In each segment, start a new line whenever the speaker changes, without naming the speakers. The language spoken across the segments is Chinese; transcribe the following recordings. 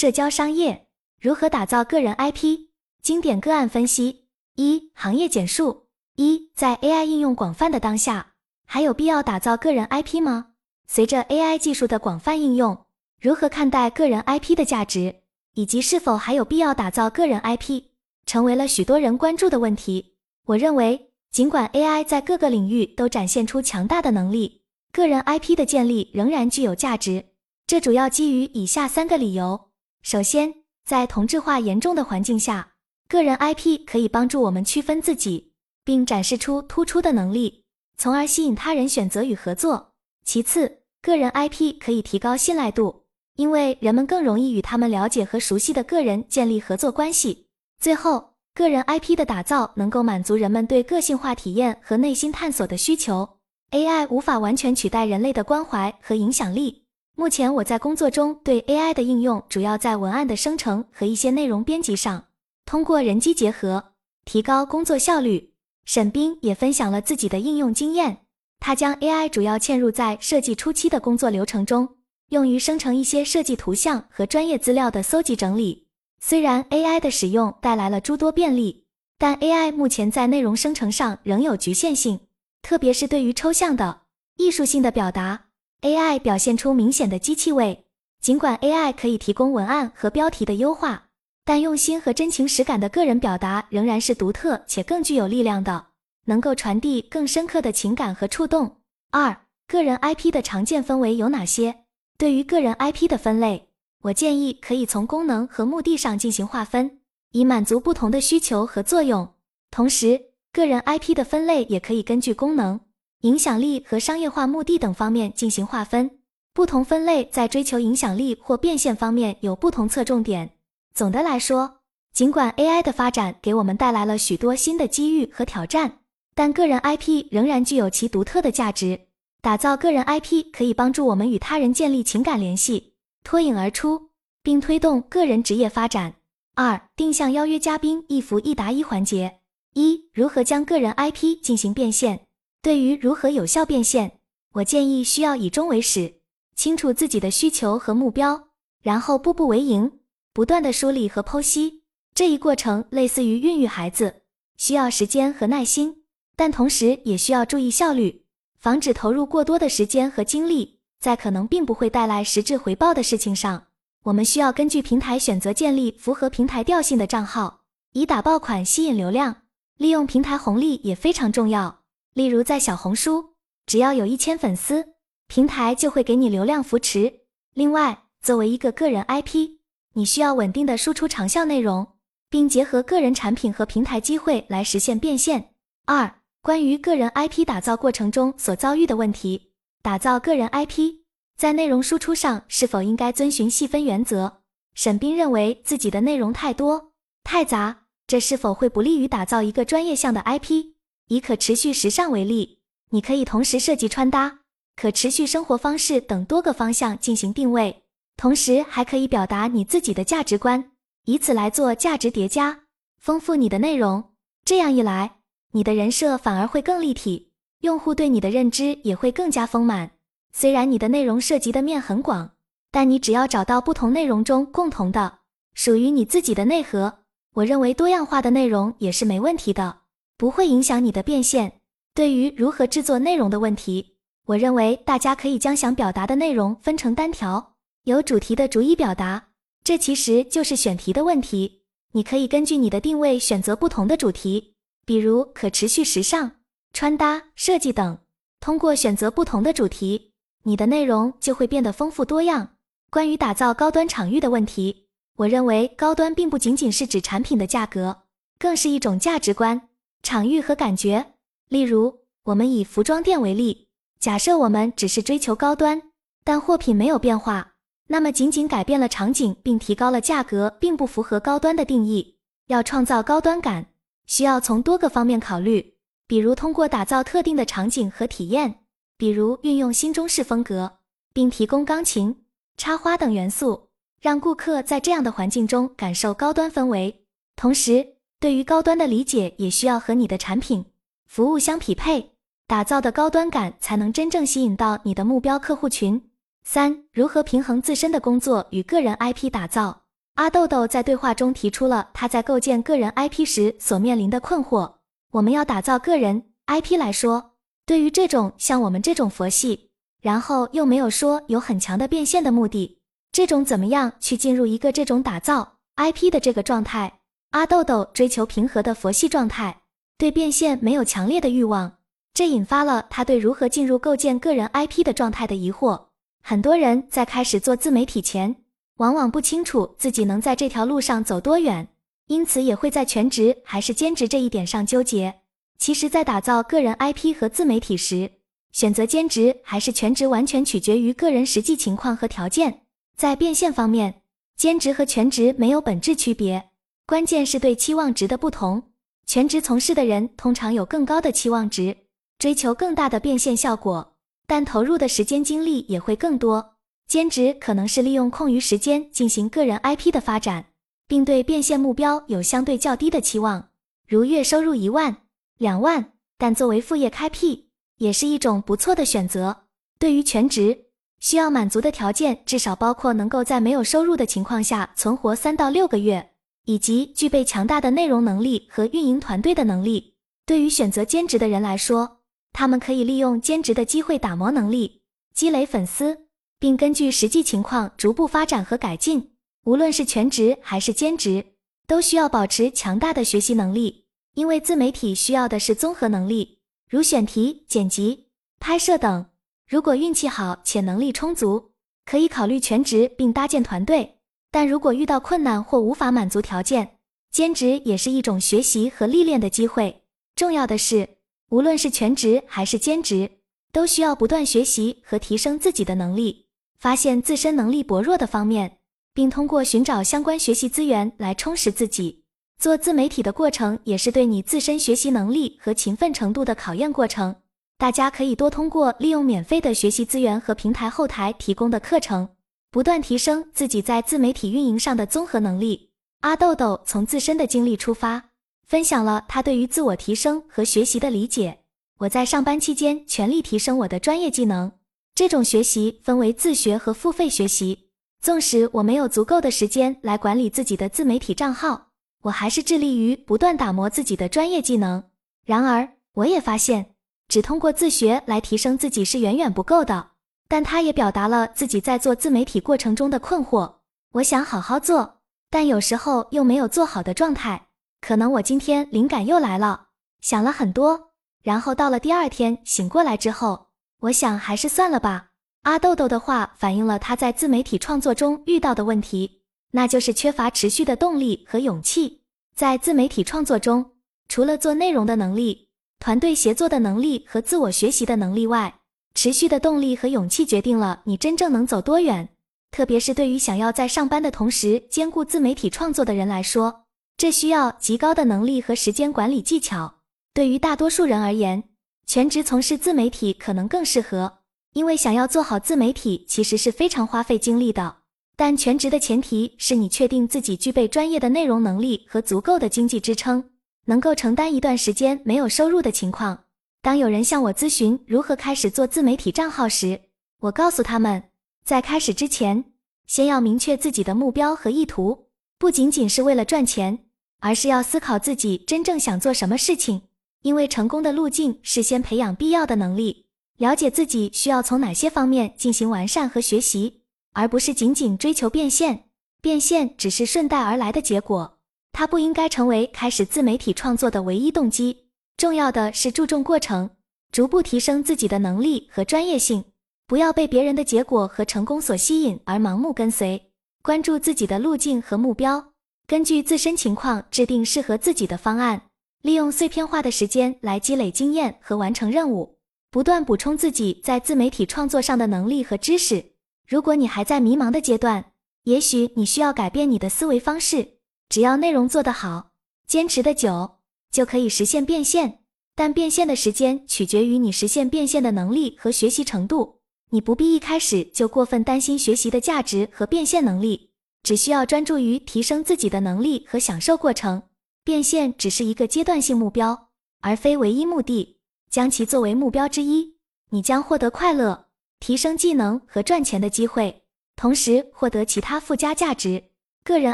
社交商业如何打造个人 IP？经典个案分析：一、行业简述。一、在 AI 应用广泛的当下，还有必要打造个人 IP 吗？随着 AI 技术的广泛应用，如何看待个人 IP 的价值，以及是否还有必要打造个人 IP，成为了许多人关注的问题。我认为，尽管 AI 在各个领域都展现出强大的能力，个人 IP 的建立仍然具有价值。这主要基于以下三个理由：首先，在同质化严重的环境下，个人 IP 可以帮助我们区分自己，并展示出突出的能力，从而吸引他人选择与合作。其次，个人 IP 可以提高信赖度，因为人们更容易与他们了解和熟悉的个人建立合作关系。最后，个人 IP 的打造能够满足人们对个性化体验和内心探索的需求。AI 无法完全取代人类的关怀和影响力。目前我在工作中对 AI 的应用主要在文案的生成和一些内容编辑上，通过人机结合提高工作效率。沈冰也分享了自己的应用经验，他将 AI 主要嵌入在设计初期的工作流程中，用于生成一些设计图像和专业资料的搜集整理。虽然 AI 的使用带来了诸多便利，但 AI 目前在内容生成上仍有局限性。特别是对于抽象的艺术性的表达，AI 表现出明显的机器味。尽管 AI 可以提供文案和标题的优化，但用心和真情实感的个人表达仍然是独特且更具有力量的，能够传递更深刻的情感和触动。二、个人 IP 的常见分为有哪些？对于个人 IP 的分类，我建议可以从功能和目的上进行划分，以满足不同的需求和作用。同时，个人 IP 的分类也可以根据功能、影响力和商业化目的等方面进行划分。不同分类在追求影响力或变现方面有不同侧重点。总的来说，尽管 AI 的发展给我们带来了许多新的机遇和挑战，但个人 IP 仍然具有其独特的价值。打造个人 IP 可以帮助我们与他人建立情感联系，脱颖而出，并推动个人职业发展。二、定向邀约嘉宾一服一答一环节。一、如何将个人 IP 进行变现？对于如何有效变现，我建议需要以终为始，清楚自己的需求和目标，然后步步为营，不断的梳理和剖析。这一过程类似于孕育孩子，需要时间和耐心，但同时也需要注意效率，防止投入过多的时间和精力在可能并不会带来实质回报的事情上。我们需要根据平台选择建立符合平台调性的账号，以打爆款吸引流量。利用平台红利也非常重要。例如，在小红书，只要有一千粉丝，平台就会给你流量扶持。另外，作为一个个人 IP，你需要稳定的输出长效内容，并结合个人产品和平台机会来实现变现。二、关于个人 IP 打造过程中所遭遇的问题，打造个人 IP 在内容输出上是否应该遵循细分原则？沈冰认为自己的内容太多太杂。这是否会不利于打造一个专业向的 IP？以可持续时尚为例，你可以同时涉及穿搭、可持续生活方式等多个方向进行定位，同时还可以表达你自己的价值观，以此来做价值叠加，丰富你的内容。这样一来，你的人设反而会更立体，用户对你的认知也会更加丰满。虽然你的内容涉及的面很广，但你只要找到不同内容中共同的、属于你自己的内核。我认为多样化的内容也是没问题的，不会影响你的变现。对于如何制作内容的问题，我认为大家可以将想表达的内容分成单条，有主题的逐一表达。这其实就是选题的问题。你可以根据你的定位选择不同的主题，比如可持续时尚、穿搭、设计等。通过选择不同的主题，你的内容就会变得丰富多样。关于打造高端场域的问题。我认为高端并不仅仅是指产品的价格，更是一种价值观、场域和感觉。例如，我们以服装店为例，假设我们只是追求高端，但货品没有变化，那么仅仅改变了场景并提高了价格，并不符合高端的定义。要创造高端感，需要从多个方面考虑，比如通过打造特定的场景和体验，比如运用新中式风格，并提供钢琴、插花等元素。让顾客在这样的环境中感受高端氛围，同时对于高端的理解也需要和你的产品、服务相匹配，打造的高端感才能真正吸引到你的目标客户群。三、如何平衡自身的工作与个人 IP 打造？阿豆豆在对话中提出了他在构建个人 IP 时所面临的困惑。我们要打造个人 IP 来说，对于这种像我们这种佛系，然后又没有说有很强的变现的目的，这种怎么样去进入一个这种打造 IP 的这个状态？阿豆豆追求平和的佛系状态，对变现没有强烈的欲望，这引发了他对如何进入构建个人 IP 的状态的疑惑。很多人在开始做自媒体前，往往不清楚自己能在这条路上走多远，因此也会在全职还是兼职这一点上纠结。其实，在打造个人 IP 和自媒体时，选择兼职还是全职完全取决于个人实际情况和条件。在变现方面，兼职和全职没有本质区别。关键是对期望值的不同，全职从事的人通常有更高的期望值，追求更大的变现效果，但投入的时间精力也会更多。兼职可能是利用空余时间进行个人 IP 的发展，并对变现目标有相对较低的期望，如月收入一万、两万，但作为副业开辟也是一种不错的选择。对于全职，需要满足的条件至少包括能够在没有收入的情况下存活三到六个月。以及具备强大的内容能力和运营团队的能力。对于选择兼职的人来说，他们可以利用兼职的机会打磨能力、积累粉丝，并根据实际情况逐步发展和改进。无论是全职还是兼职，都需要保持强大的学习能力，因为自媒体需要的是综合能力，如选题、剪辑、拍摄等。如果运气好且能力充足，可以考虑全职并搭建团队。但如果遇到困难或无法满足条件，兼职也是一种学习和历练的机会。重要的是，无论是全职还是兼职，都需要不断学习和提升自己的能力，发现自身能力薄弱的方面，并通过寻找相关学习资源来充实自己。做自媒体的过程也是对你自身学习能力和勤奋程度的考验过程。大家可以多通过利用免费的学习资源和平台后台提供的课程。不断提升自己在自媒体运营上的综合能力。阿豆豆从自身的经历出发，分享了他对于自我提升和学习的理解。我在上班期间全力提升我的专业技能，这种学习分为自学和付费学习。纵使我没有足够的时间来管理自己的自媒体账号，我还是致力于不断打磨自己的专业技能。然而，我也发现，只通过自学来提升自己是远远不够的。但他也表达了自己在做自媒体过程中的困惑。我想好好做，但有时候又没有做好的状态。可能我今天灵感又来了，想了很多，然后到了第二天醒过来之后，我想还是算了吧。阿豆豆的话反映了他在自媒体创作中遇到的问题，那就是缺乏持续的动力和勇气。在自媒体创作中，除了做内容的能力、团队协作的能力和自我学习的能力外，持续的动力和勇气决定了你真正能走多远，特别是对于想要在上班的同时兼顾自媒体创作的人来说，这需要极高的能力和时间管理技巧。对于大多数人而言，全职从事自媒体可能更适合，因为想要做好自媒体其实是非常花费精力的。但全职的前提是你确定自己具备专业的内容能力和足够的经济支撑，能够承担一段时间没有收入的情况。当有人向我咨询如何开始做自媒体账号时，我告诉他们，在开始之前，先要明确自己的目标和意图，不仅仅是为了赚钱，而是要思考自己真正想做什么事情。因为成功的路径是先培养必要的能力，了解自己需要从哪些方面进行完善和学习，而不是仅仅追求变现。变现只是顺带而来的结果，它不应该成为开始自媒体创作的唯一动机。重要的是注重过程，逐步提升自己的能力和专业性，不要被别人的结果和成功所吸引而盲目跟随。关注自己的路径和目标，根据自身情况制定适合自己的方案，利用碎片化的时间来积累经验和完成任务，不断补充自己在自媒体创作上的能力和知识。如果你还在迷茫的阶段，也许你需要改变你的思维方式。只要内容做得好，坚持的久。就可以实现变现，但变现的时间取决于你实现变现的能力和学习程度。你不必一开始就过分担心学习的价值和变现能力，只需要专注于提升自己的能力和享受过程。变现只是一个阶段性目标，而非唯一目的。将其作为目标之一，你将获得快乐、提升技能和赚钱的机会，同时获得其他附加价值。个人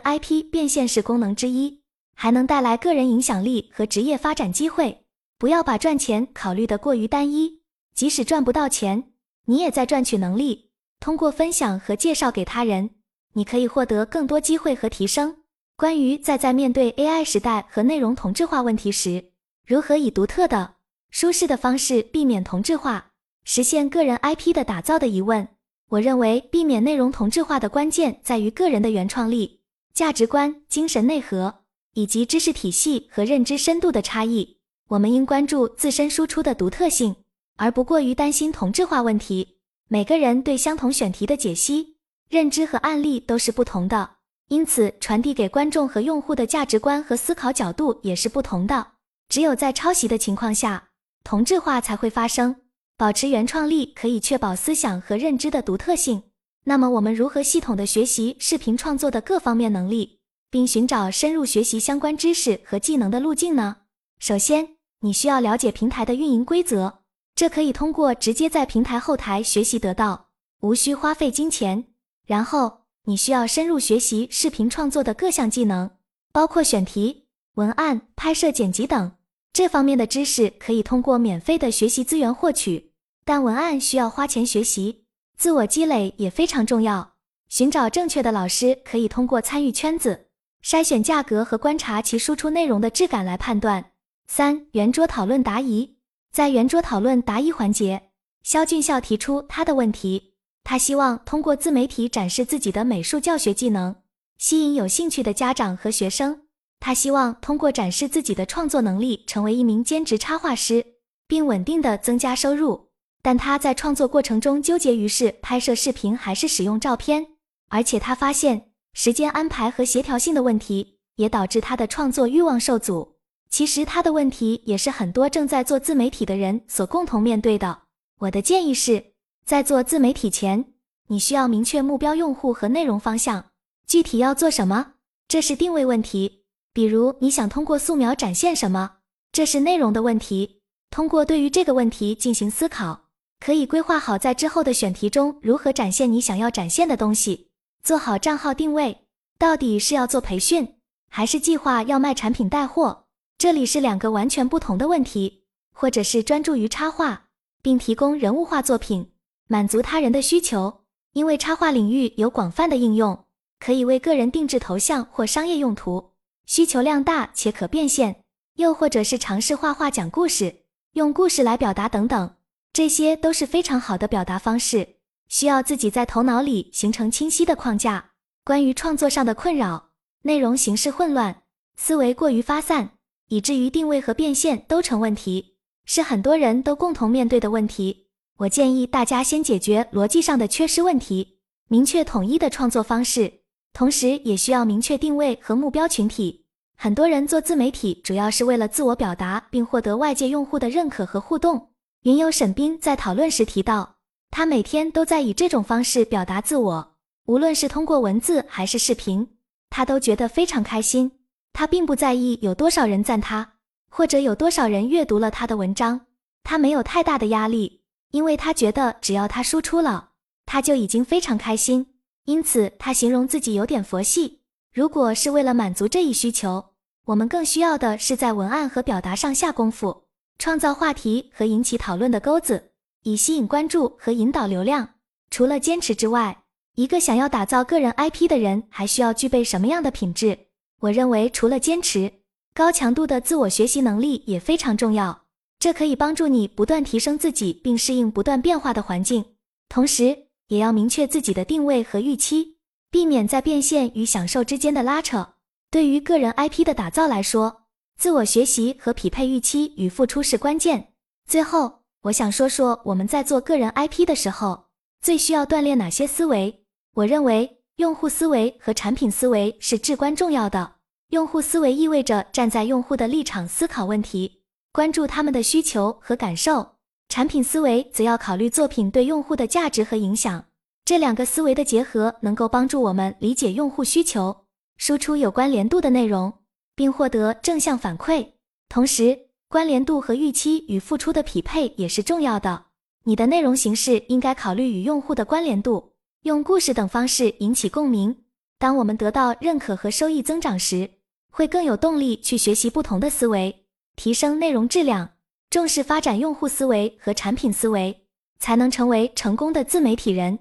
IP 变现是功能之一，还能带来个人影响力和职业发展机会。不要把赚钱考虑的过于单一，即使赚不到钱，你也在赚取能力。通过分享和介绍给他人，你可以获得更多机会和提升。关于在在面对 AI 时代和内容同质化问题时，如何以独特的、舒适的方式避免同质化，实现个人 IP 的打造的疑问，我认为避免内容同质化的关键在于个人的原创力、价值观、精神内核以及知识体系和认知深度的差异。我们应关注自身输出的独特性，而不过于担心同质化问题。每个人对相同选题的解析、认知和案例都是不同的。因此，传递给观众和用户的价值观和思考角度也是不同的。只有在抄袭的情况下，同质化才会发生。保持原创力可以确保思想和认知的独特性。那么，我们如何系统的学习视频创作的各方面能力，并寻找深入学习相关知识和技能的路径呢？首先，你需要了解平台的运营规则，这可以通过直接在平台后台学习得到，无需花费金钱。然后，你需要深入学习视频创作的各项技能，包括选题、文案、拍摄、剪辑等。这方面的知识可以通过免费的学习资源获取，但文案需要花钱学习。自我积累也非常重要，寻找正确的老师可以通过参与圈子、筛选价格和观察其输出内容的质感来判断。三、圆桌讨论答疑，在圆桌讨论答疑环节，肖俊孝提出他的问题。他希望通过自媒体展示自己的美术教学技能，吸引有兴趣的家长和学生。他希望通过展示自己的创作能力，成为一名兼职插画师，并稳定的增加收入。但他在创作过程中纠结于是拍摄视频还是使用照片，而且他发现时间安排和协调性的问题也导致他的创作欲望受阻。其实他的问题也是很多正在做自媒体的人所共同面对的。我的建议是。在做自媒体前，你需要明确目标用户和内容方向，具体要做什么，这是定位问题。比如你想通过素描展现什么，这是内容的问题。通过对于这个问题进行思考，可以规划好在之后的选题中如何展现你想要展现的东西。做好账号定位，到底是要做培训，还是计划要卖产品带货？这里是两个完全不同的问题。或者是专注于插画，并提供人物化作品。满足他人的需求，因为插画领域有广泛的应用，可以为个人定制头像或商业用途，需求量大且可变现。又或者是尝试画画讲故事，用故事来表达等等，这些都是非常好的表达方式。需要自己在头脑里形成清晰的框架。关于创作上的困扰，内容形式混乱，思维过于发散，以至于定位和变现都成问题，是很多人都共同面对的问题。我建议大家先解决逻辑上的缺失问题，明确统一的创作方式，同时也需要明确定位和目标群体。很多人做自媒体主要是为了自我表达，并获得外界用户的认可和互动。云友沈斌在讨论时提到，他每天都在以这种方式表达自我，无论是通过文字还是视频，他都觉得非常开心。他并不在意有多少人赞他，或者有多少人阅读了他的文章，他没有太大的压力。因为他觉得只要他输出了，他就已经非常开心。因此，他形容自己有点佛系。如果是为了满足这一需求，我们更需要的是在文案和表达上下功夫，创造话题和引起讨论的钩子，以吸引关注和引导流量。除了坚持之外，一个想要打造个人 IP 的人还需要具备什么样的品质？我认为，除了坚持，高强度的自我学习能力也非常重要。这可以帮助你不断提升自己，并适应不断变化的环境。同时，也要明确自己的定位和预期，避免在变现与享受之间的拉扯。对于个人 IP 的打造来说，自我学习和匹配预期与付出是关键。最后，我想说说我们在做个人 IP 的时候，最需要锻炼哪些思维。我认为，用户思维和产品思维是至关重要的。用户思维意味着站在用户的立场思考问题。关注他们的需求和感受，产品思维则要考虑作品对用户的价值和影响。这两个思维的结合，能够帮助我们理解用户需求，输出有关联度的内容，并获得正向反馈。同时，关联度和预期与付出的匹配也是重要的。你的内容形式应该考虑与用户的关联度，用故事等方式引起共鸣，当我们得到认可和收益增长时，会更有动力去学习不同的思维，提升内容质量，重视发展用户思维和产品思维，才能成为成功的自媒体人。